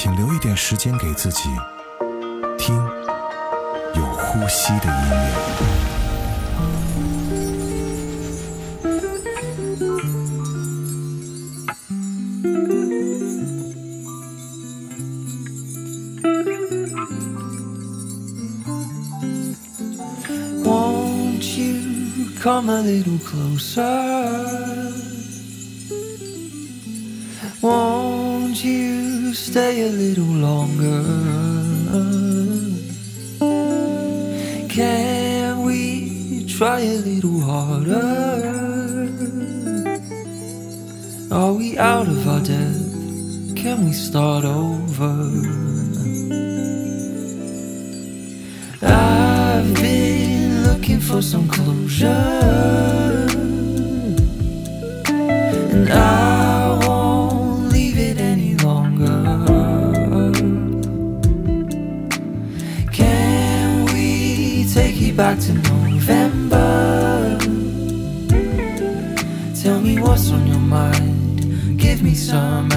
请留一点时间给自己，听有呼吸的音乐。Won't you come a little closer? Stay a little longer? Can we try a little harder? Are we out of our depth? Can we start over? I've been looking for some closure, to November? Tell me what's on your mind, give me some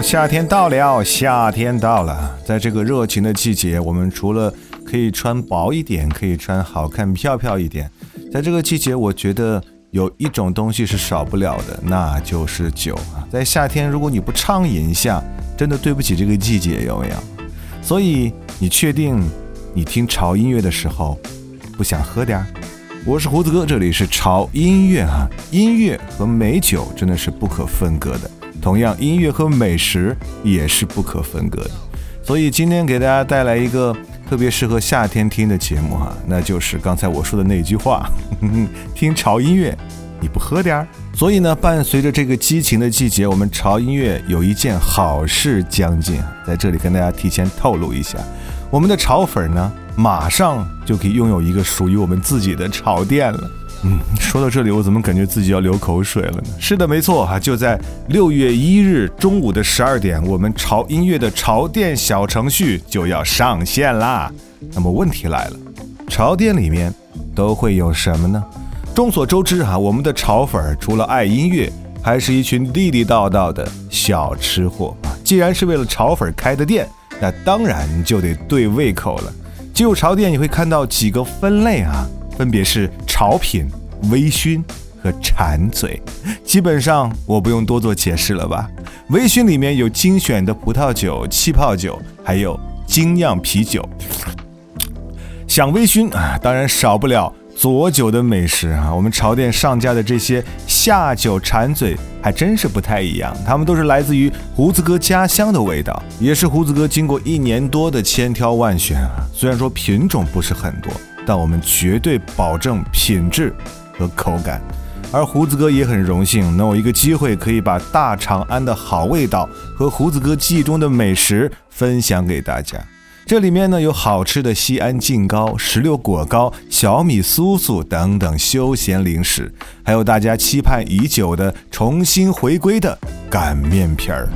夏天到了，夏天到了。在这个热情的季节，我们除了可以穿薄一点，可以穿好看漂漂一点，在这个季节，我觉得有一种东西是少不了的，那就是酒啊。在夏天，如果你不畅饮一下，真的对不起这个季节，有没有？所以，你确定你听潮音乐的时候不想喝点儿？我是胡子哥，这里是潮音乐啊，音乐和美酒真的是不可分割的，同样音乐和美食也是不可分割的。所以今天给大家带来一个特别适合夏天听的节目哈、那就是刚才我说的那句话，听潮音乐，你不喝点儿？所以呢，伴随着这个激情的季节，我们潮音乐有一件好事将近，在这里跟大家提前透露一下，我们的潮粉呢，马上就可以拥有一个属于我们自己的潮店了。嗯，说到这里，我怎么感觉自己要流口水了呢？是的，没错哈，就在六月一日中午的十二点，我们潮音乐的潮店小程序就要上线啦。那么问题来了，潮店里面都会有什么呢？众所周知哈，我们的潮粉儿除了爱音乐，还是一群地地道道的小吃货啊。既然是为了潮粉儿开的店，那当然就得对胃口了。进入潮店，你会看到几个分类啊，分别是潮品、微醺和馋嘴。基本上我不用多做解释了吧？微醺里面有精选的葡萄酒、气泡酒，还有精酿啤酒。想微醺啊，当然少不了佐酒的美食啊。我们潮店上架的这些下酒馋嘴还真是不太一样，他们都是来自于胡子哥家乡的味道，也是胡子哥经过一年多的千挑万选啊。虽然说品种不是很多，但我们绝对保证品质和口感。而胡子哥也很荣幸能有一个机会，可以把大长安的好味道和胡子哥记忆中的美食分享给大家。这里面呢有好吃的西安劲糕、石榴果糕、小米酥酥等等休闲零食，还有大家期盼已久的重新回归的擀面皮儿。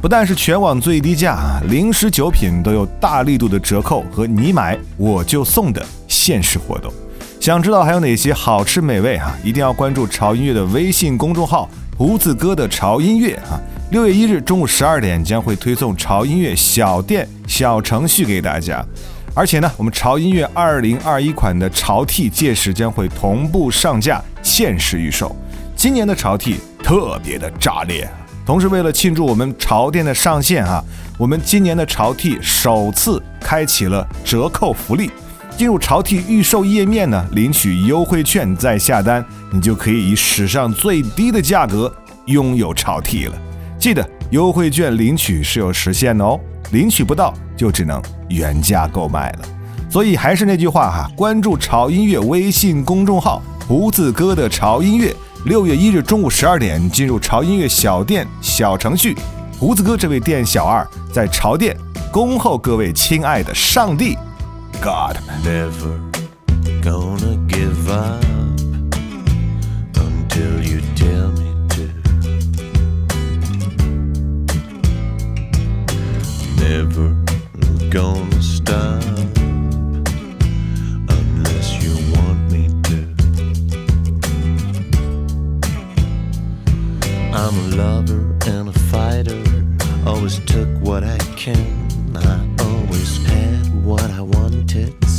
不但是全网最低价啊，零食酒品都有大力度的折扣和你买我就送的限时活动。想知道还有哪些好吃美味哈、一定要关注潮音乐的微信公众号“胡子哥的潮音乐”啊。六月一日中午十二点将会推送潮音乐小店小程序给大家，而且呢，我们潮音乐二零二一款的潮 T 届时将会同步上架限时预售。今年的潮 T 特别的炸裂，同时为了庆祝我们潮店的上线哈、我们今年的潮 T 首次开启了折扣福利。进入潮 T 预售页面呢，领取优惠券再下单，你就可以以史上最低的价格拥有潮 T 了。记得优惠券领取是有时限的哦，领取不到就只能原价购买了。所以还是那句话哈，关注潮音乐微信公众号“胡子哥的潮音乐”，六月一日中午十二点进入潮音乐小店小程序，胡子哥这位店小二在潮店恭候各位亲爱的上帝 God。Never gonna give up until you tell me to. Never gonna I'm a lover and a fighter. Always took what I can. I always had what I wanted.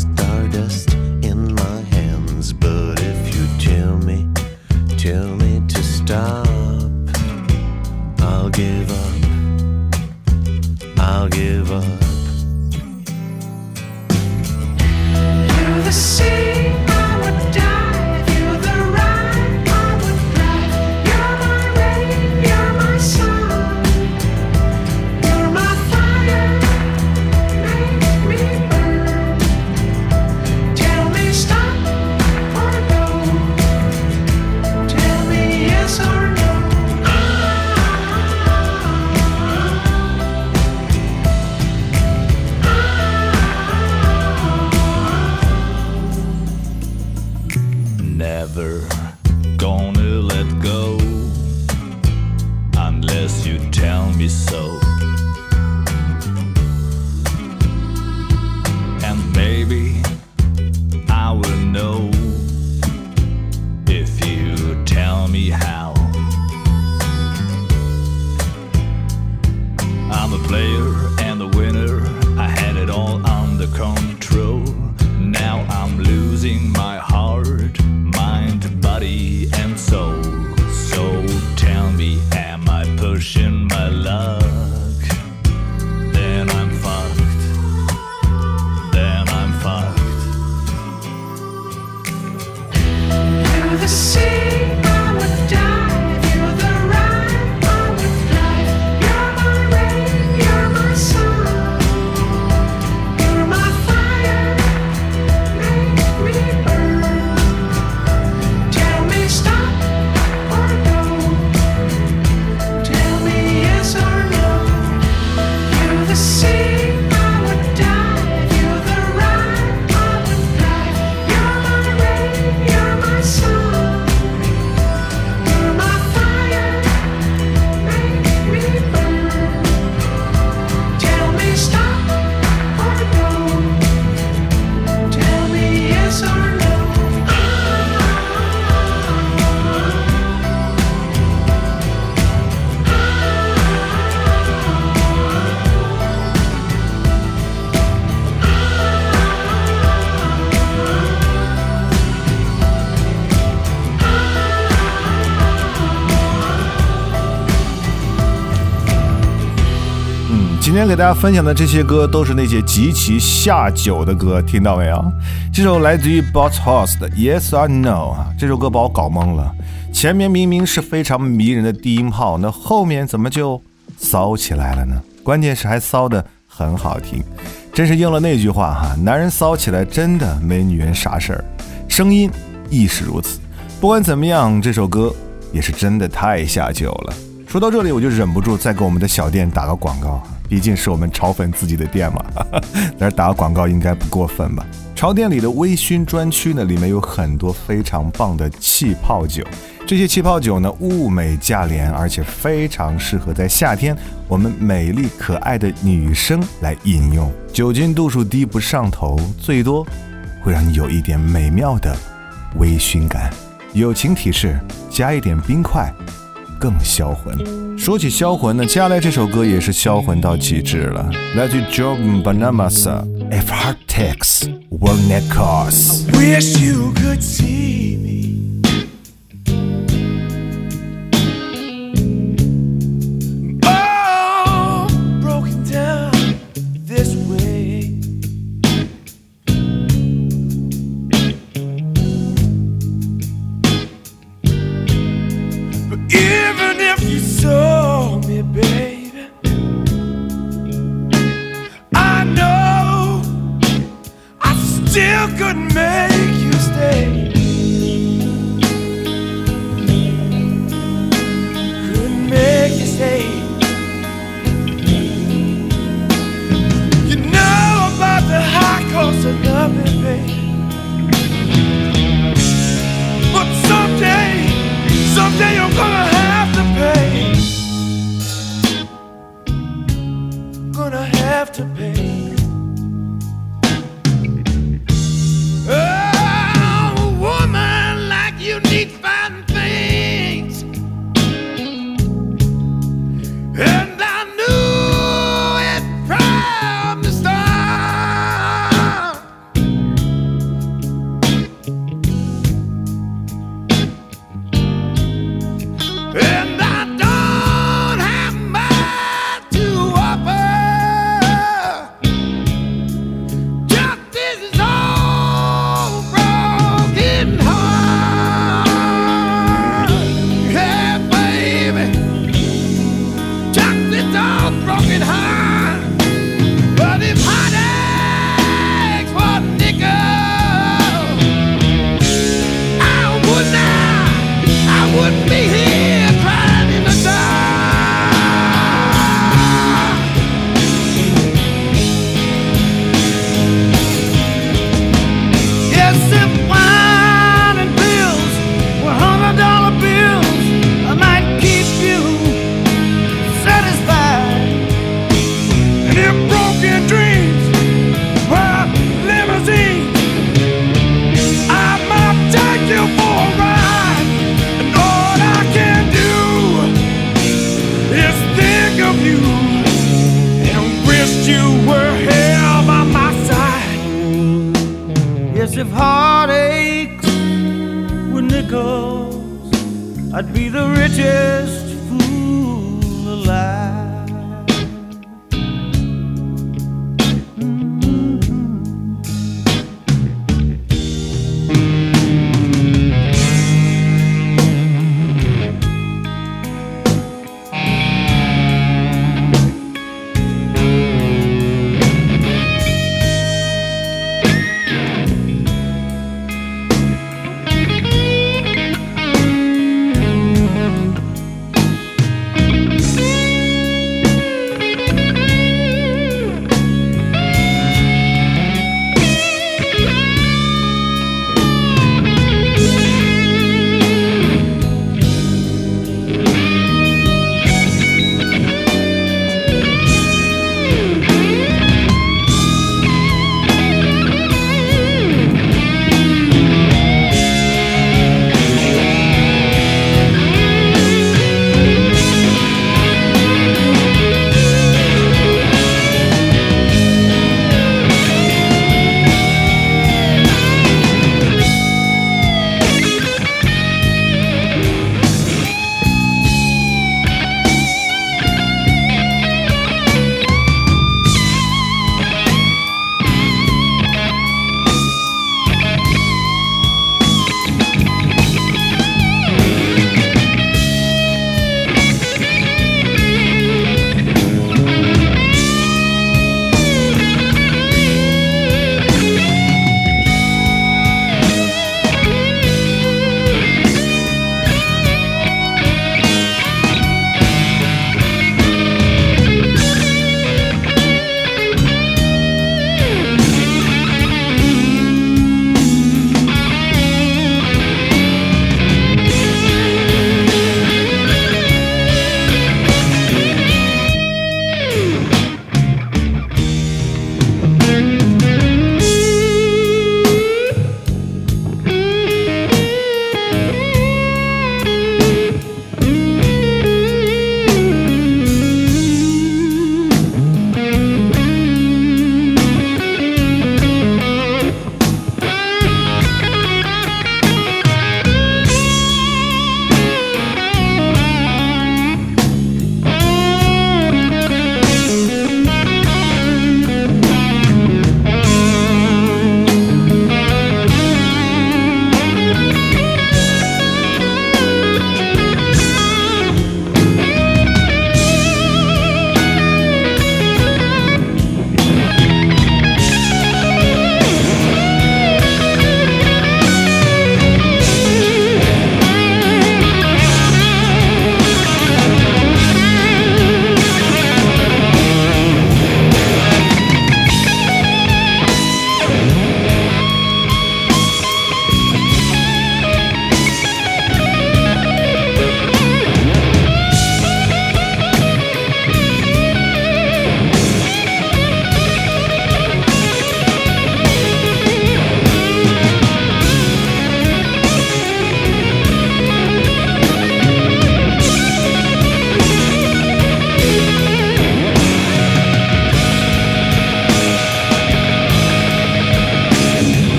今天给大家分享的这些歌都是那些极其下酒的歌，听到没有？这首来自于 Boss Hoss 的 Yes or No 啊，这首歌把我搞懵了。前面明明是非常迷人的低音炮，那后面怎么就骚起来了呢？关键是还骚的很好听，真是应了那句话哈，男人骚起来真的没女人啥事儿。声音亦是如此。不管怎么样，这首歌也是真的太下酒了。说到这里，我就忍不住再给我们的小店打个广告，毕竟是我们潮粉自己的店嘛，但是打个广告应该不过分吧？潮店里的微醺专区呢，里面有很多非常棒的气泡酒，这些气泡酒呢物美价廉，而且非常适合在夏天我们美丽可爱的女生来饮用。酒精度数低，不上头，最多会让你有一点美妙的微醺感。友情提示：加一点冰块。更销魂。说起销魂呢，接下来这首歌也是销魂到极致了，来自 Jordan Banamasa。If heart takes, world net costs。love me, baby.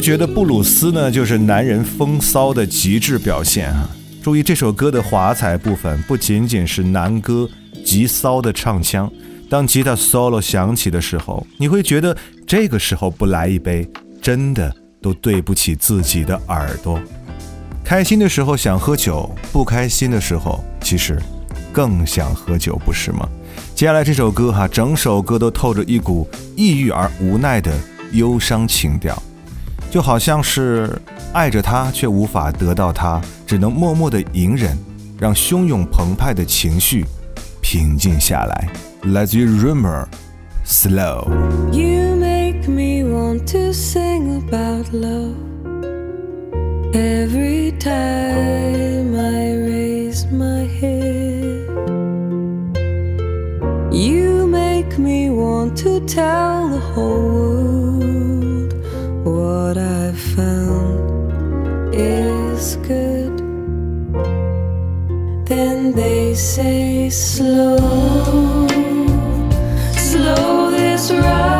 我觉得布鲁斯呢，就是男人风骚的极致表现啊！注意这首歌的华彩部分，不仅仅是男歌极骚的唱腔，当吉他 solo 响起的时候，你会觉得这个时候不来一杯，真的都对不起自己的耳朵。开心的时候想喝酒，不开心的时候其实更想喝酒，不是吗？接下来这首歌哈，整首歌都透着一股抑郁而无奈的忧伤情调。就好像是爱着他却无法得到他，只能默默的隐忍，让汹涌澎湃的情绪平静下来。来自于 Rumor Slow。You make me want to sing about love every time I raise my head. You make me want to tell the whole world good. Then they say slow, slow this ride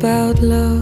about love,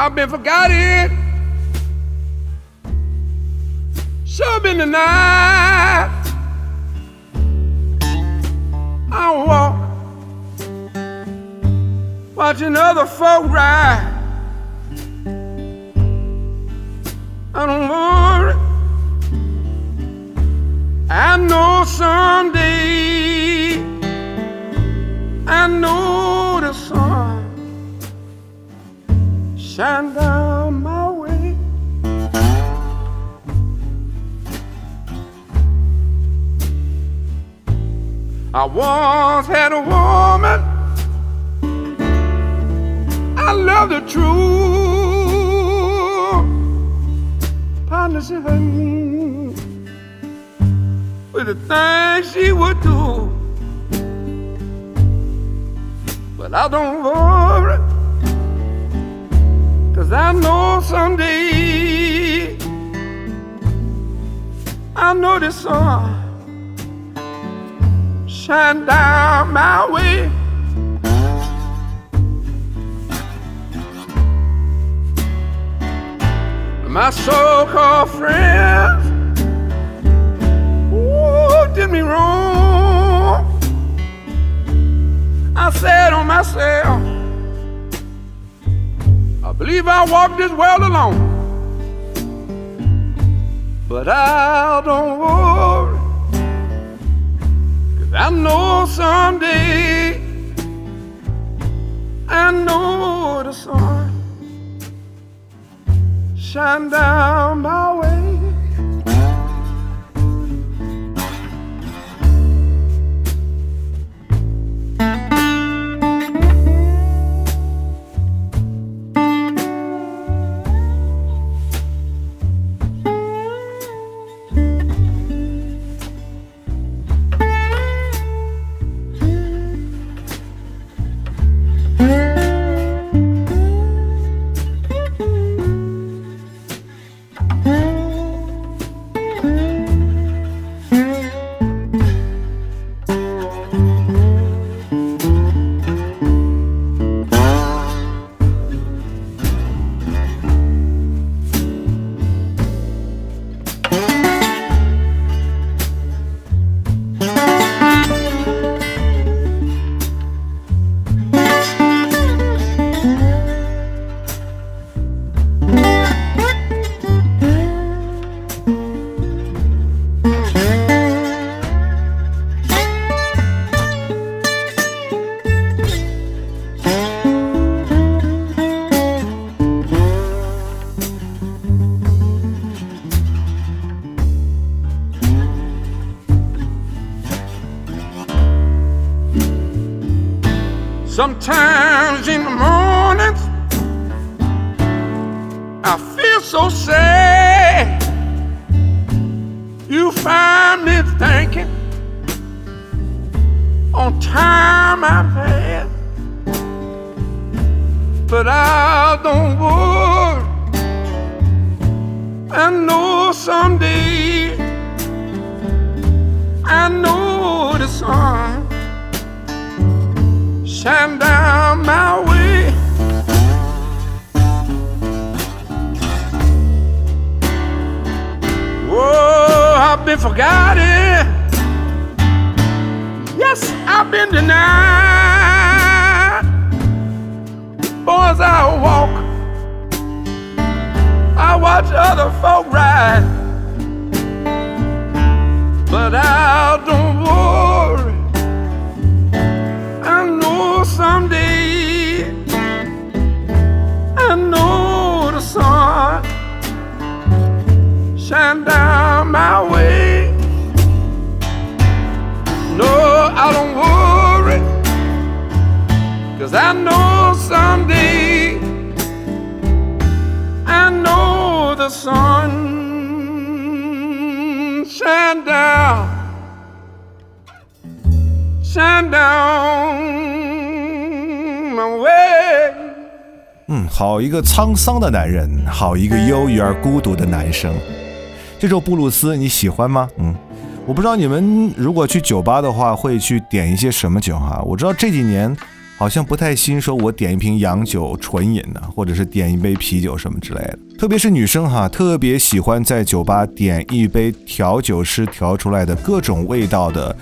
I've been forgotten. Sure been denied. I walk, watching other folk ride. I don't I once had a woman. I love the truth. Partners in her knee with the things she would do. But I don't worry. Cause I know someday I know the sun shine down my way. My so-called friends ooh, did me wrong. I said on myself, I believe I walked this world alone. But I don't I know someday, I know the sun shine down my Sometimes in the mornings, I feel so sad. You find me thinking on time I've had, but I don't worry. I know someday, I know the sun shine down my way. Whoa, I've been forgotten. Yes, I've been denied. Boys, I walk. I watch other folk ride. But I don't worry. Shine down my way. No, I don't worry, cause I know someday I know the sun shine down shine down my way. 嗯，好一个沧桑的男人，好一个忧郁而孤独的男生。这首布鲁斯你喜欢吗？嗯，我不知道你们如果去酒吧的话，会去点一些什么酒哈、我知道这几年好像不太兴说我点一瓶洋酒纯饮呢，或者是点一杯啤酒什么之类的。特别是女生哈，特别喜欢在酒吧点一杯调酒师调出来的各种味道的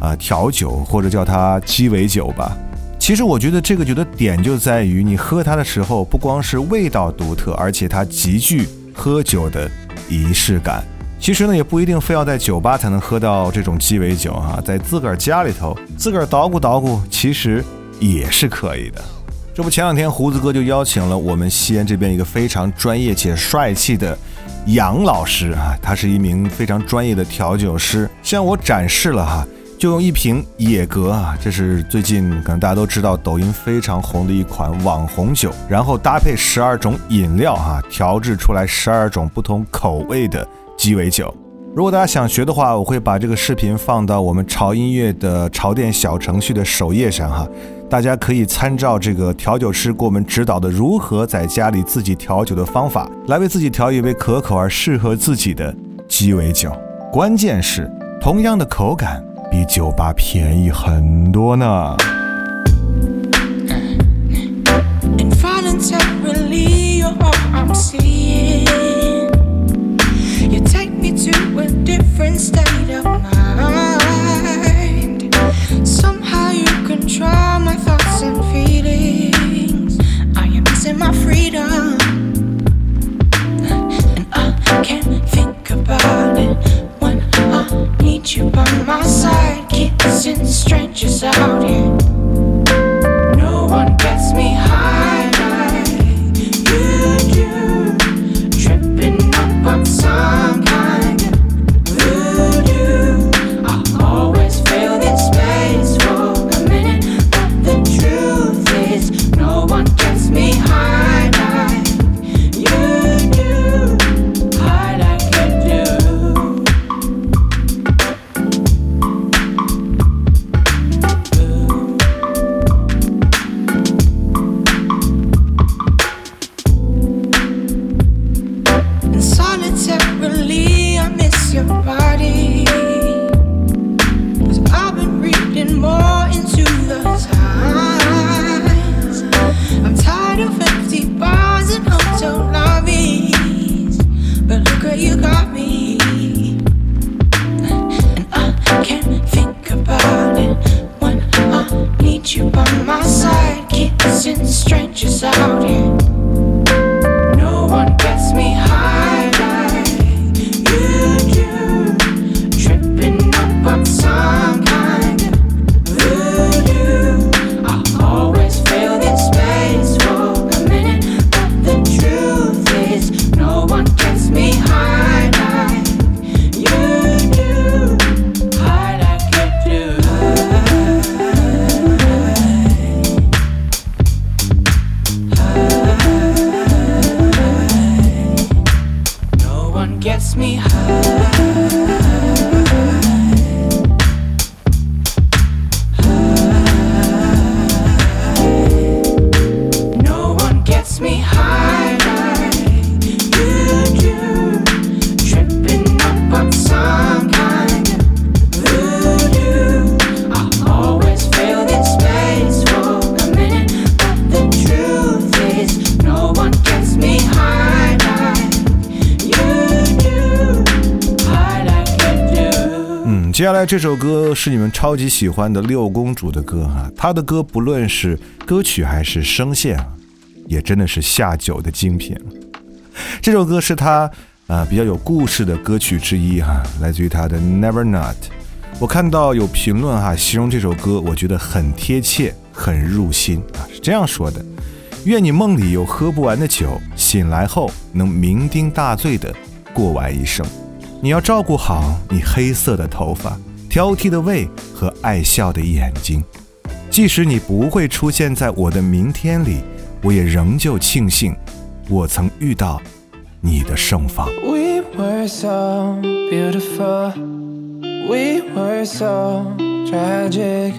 啊、调酒，或者叫它鸡尾酒吧。其实我觉得这个酒的点就在于你喝它的时候，不光是味道独特，而且它极具喝酒的仪式感。其实呢，也不一定非要在酒吧才能喝到这种鸡尾酒哈、在自个儿家里头自个儿捣鼓捣鼓，其实也是可以的。这不，前两天胡子哥就邀请了我们西安这边一个非常专业且帅气的杨老师啊，他是一名非常专业的调酒师，向我展示了哈，就用一瓶野格啊，这是最近可能大家都知道抖音非常红的一款网红酒，然后搭配十二种饮料哈、调制出来十二种不同口味的鸡尾酒。如果大家想学的话，我会把这个视频放到我们潮音乐的潮店小程序的首页上哈，大家可以参照这个调酒师给我们指导的如何在家里自己调酒的方法，来为自己调一杯可口而适合自己的鸡尾酒。关键是，同样的口感比酒吧便宜很多呢。Involuntarily, you're all I'm seeing. You take me to a different state of mind. Somehow you control my thoughts and feelings. I am missing my freedom. And I can't think about it you by my side. Kissing strangers out here. 来这首歌是你们超级喜欢的六公主的歌哈，她的歌不论是歌曲还是声线啊，也真的是下酒的精品。这首歌是她啊、比较有故事的歌曲之一哈，来自于她的《Never Not》。我看到有评论哈，形容这首歌，我觉得很贴切，很入心啊，是这样说的：愿你梦里有喝不完的酒，醒来后能酩酊大醉的过完一生。你要照顾好你黑色的头发、挑剔的胃和爱笑的眼睛。即使你不会出现在我的明天里，我也仍旧庆幸我曾遇到你的盛放。We were so beautiful. We were so tragic.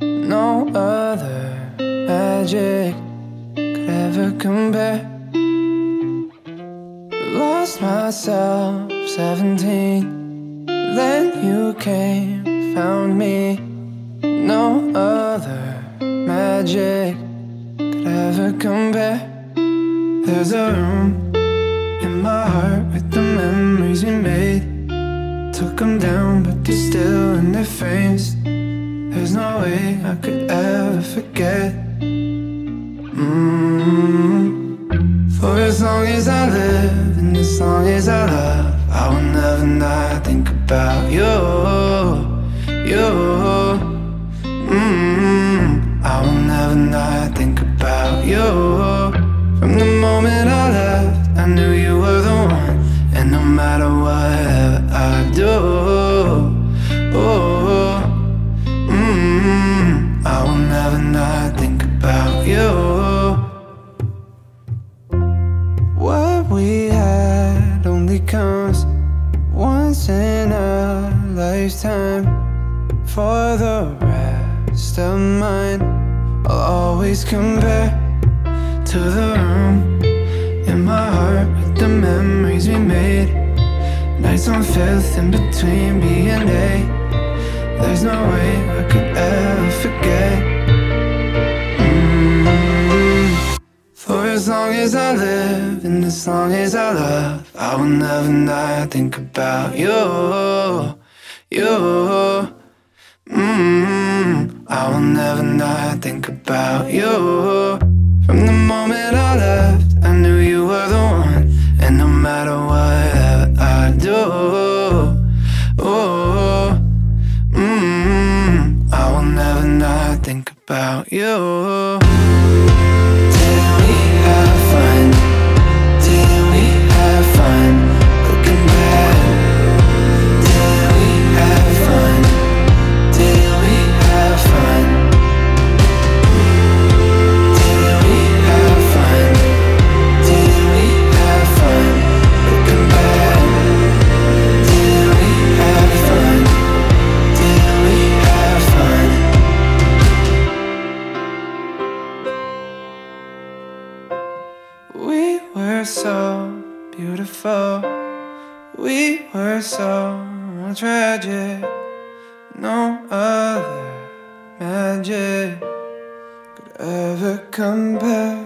No other magic could ever compare. Lost myself, 17. Then you came, found me. No other magic could ever compare. There's a room in my heart with the memories we made. Took them down, but they're still in their frames. There's no way I could ever forget. mm For as long as I live and as long as I love, I will never not think about you, you. mm I will never not think about you. From the moment I left, I knew you were the one, and no matter whatever I do, oh. Mm, I will never not think about you. What we had only comes lifetime. For the rest of mine, I'll always compare to the room in my heart with the memories we made. Nights on fifth in between B and A. There's no way I could ever forget. Mm. For as long as I live and as long as I love, I will never not think about you, you. Mm. I will never not think about you. From the moment I left, I knew you were the one, and no matter whatever I do, oh. Mm, I will never not think about you. We're so tragic. No other magic could ever compare.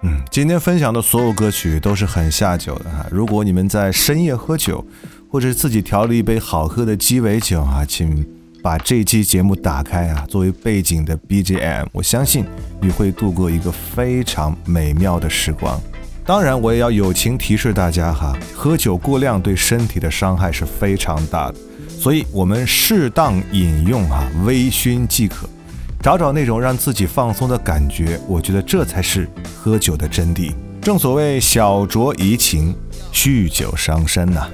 嗯，今天分享的所有歌曲都是很下酒的哈。如果你们在深夜喝酒，或者自己调了一杯好喝的鸡尾酒啊，请把这期节目打开啊，作为背景的 BGM，我相信你会度过一个非常美妙的时光。当然，我也要友情提示大家哈，喝酒过量对身体的伤害是非常大的，所以我们适当饮用哈，微醺即可。找找那种让自己放松的感觉，我觉得这才是喝酒的真谛。正所谓小酌怡情，酗酒伤身呐、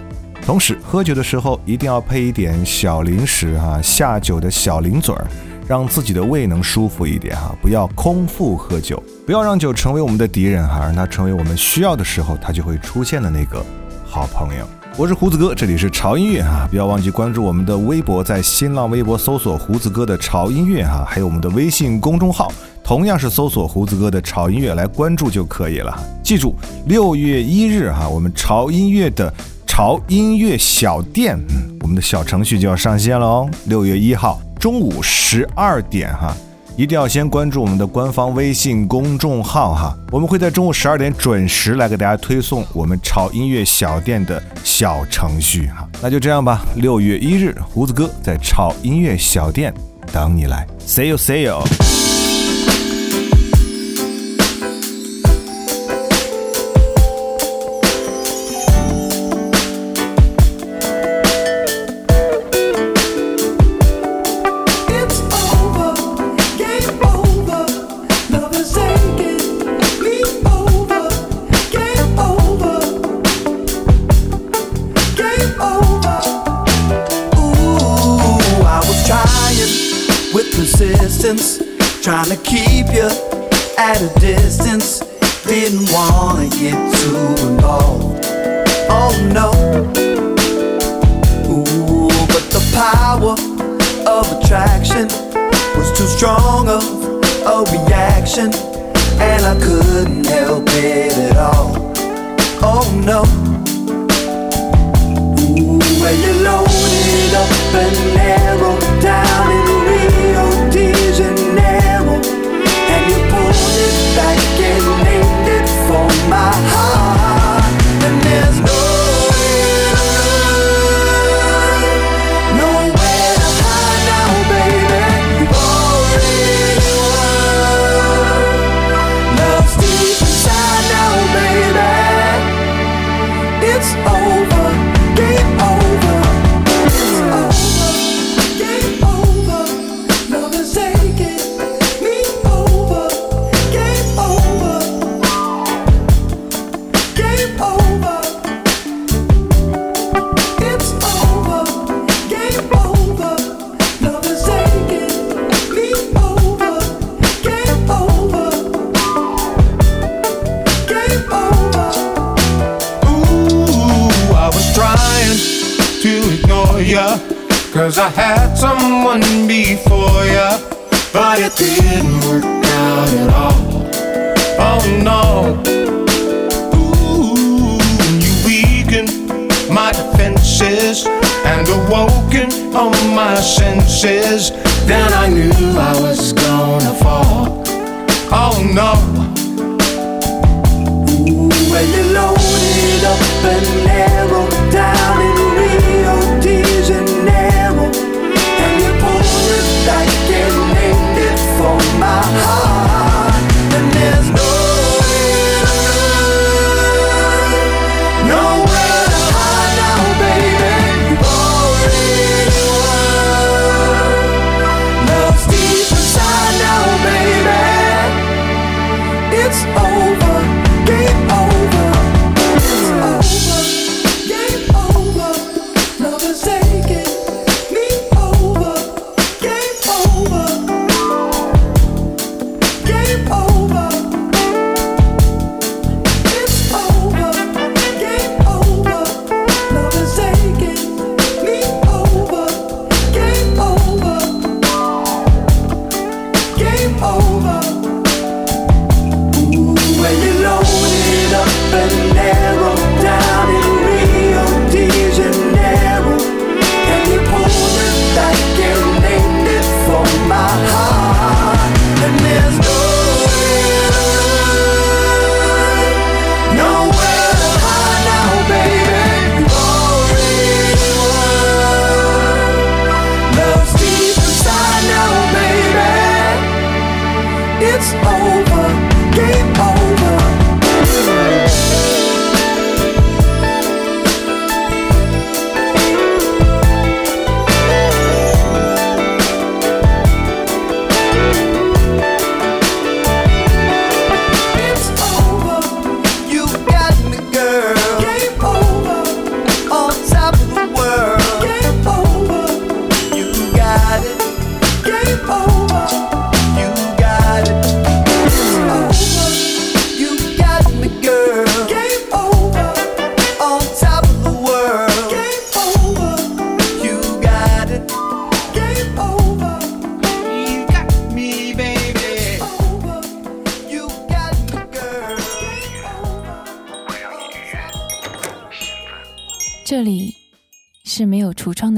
同时，喝酒的时候一定要配一点小零食哈、下酒的小零嘴儿，让自己的胃能舒服一点哈、不要空腹喝酒，不要让酒成为我们的敌人哈、让它成为我们需要的时候它就会出现的那个好朋友。我是胡子哥，这里是潮音乐哈，不要忘记关注我们的微博，在新浪微博搜索胡子哥的潮音乐哈，还有我们的微信公众号，同样是搜索胡子哥的潮音乐来关注就可以了。记住，六月一日哈，我们潮音乐的潮音乐小店，嗯，我们的小程序就要上线了哦。六月一号中午十二点哈。一定要先关注我们的官方微信公众号哈，我们会在中午十二点准时来给大家推送我们炒音乐小店的小程序哈。那就这样吧，六月一日，胡子哥在炒音乐小店等你来，see you see you。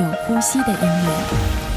有呼吸的音乐。